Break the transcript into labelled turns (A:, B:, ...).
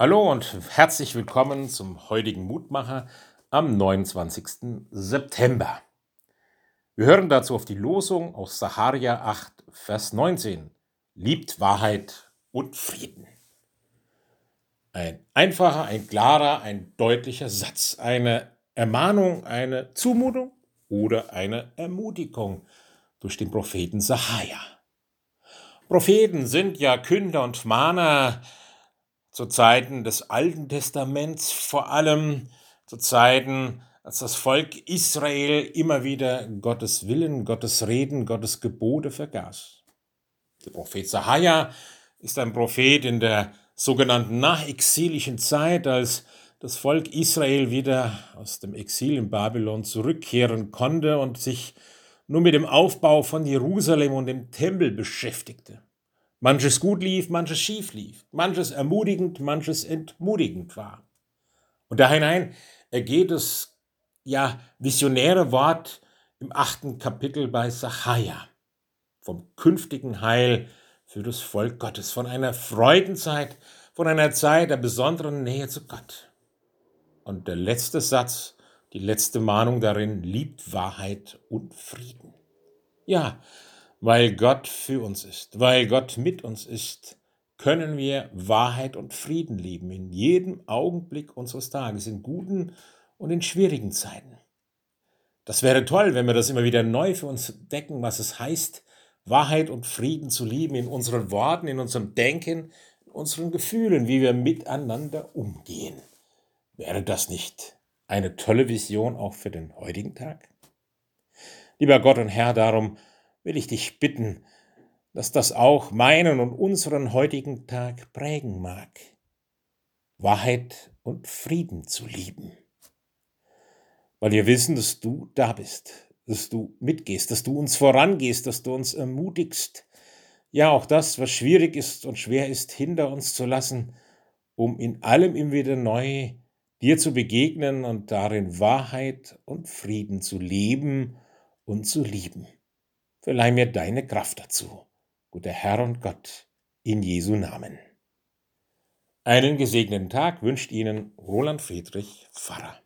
A: Hallo und herzlich willkommen zum heutigen Mutmacher am 29. September. Wir hören dazu auf die Losung aus Saharia 8, Vers 19. Liebt Wahrheit und Frieden. Ein einfacher, ein klarer, ein deutlicher Satz. Eine Ermahnung, eine Zumutung oder eine Ermutigung durch den Propheten Saharia. Propheten sind ja Künder und Mahner, zu Zeiten des Alten Testaments, vor allem zu Zeiten, als das Volk Israel immer wieder Gottes Willen, Gottes Reden, Gottes Gebote vergaß. Der Prophet Sahaja ist ein Prophet in der sogenannten nachexilischen Zeit, als das Volk Israel wieder aus dem Exil in Babylon zurückkehren konnte und sich nur mit dem Aufbau von Jerusalem und dem Tempel beschäftigte. Manches gut lief, manches schief lief, manches ermutigend, manches entmutigend war. Und da hinein ergeht es ja visionäre Wort im achten Kapitel bei Sacharja vom künftigen Heil für das Volk Gottes, von einer Freudenzeit, von einer Zeit der besonderen Nähe zu Gott. Und der letzte Satz, die letzte Mahnung darin, liebt Wahrheit und Frieden. Ja, weil Gott für uns ist, weil Gott mit uns ist, können wir Wahrheit und Frieden lieben in jedem Augenblick unseres Tages, in guten und in schwierigen Zeiten. Das wäre toll, wenn wir das immer wieder neu für uns decken, was es heißt, Wahrheit und Frieden zu lieben in unseren Worten, in unserem Denken, in unseren Gefühlen, wie wir miteinander umgehen. Wäre das nicht eine tolle Vision auch für den heutigen Tag? Lieber Gott und Herr, darum will ich dich bitten, dass das auch meinen und unseren heutigen Tag prägen mag, Wahrheit und Frieden zu lieben. Weil wir wissen, dass du da bist, dass du mitgehst, dass du uns vorangehst, dass du uns ermutigst, ja auch das, was schwierig ist und schwer ist, hinter uns zu lassen, um in allem immer wieder neu dir zu begegnen und darin Wahrheit und Frieden zu leben und zu lieben. Verleih mir deine Kraft dazu, guter Herr und Gott, in Jesu Namen. Einen gesegneten Tag wünscht Ihnen Roland Friedrich Pfarrer.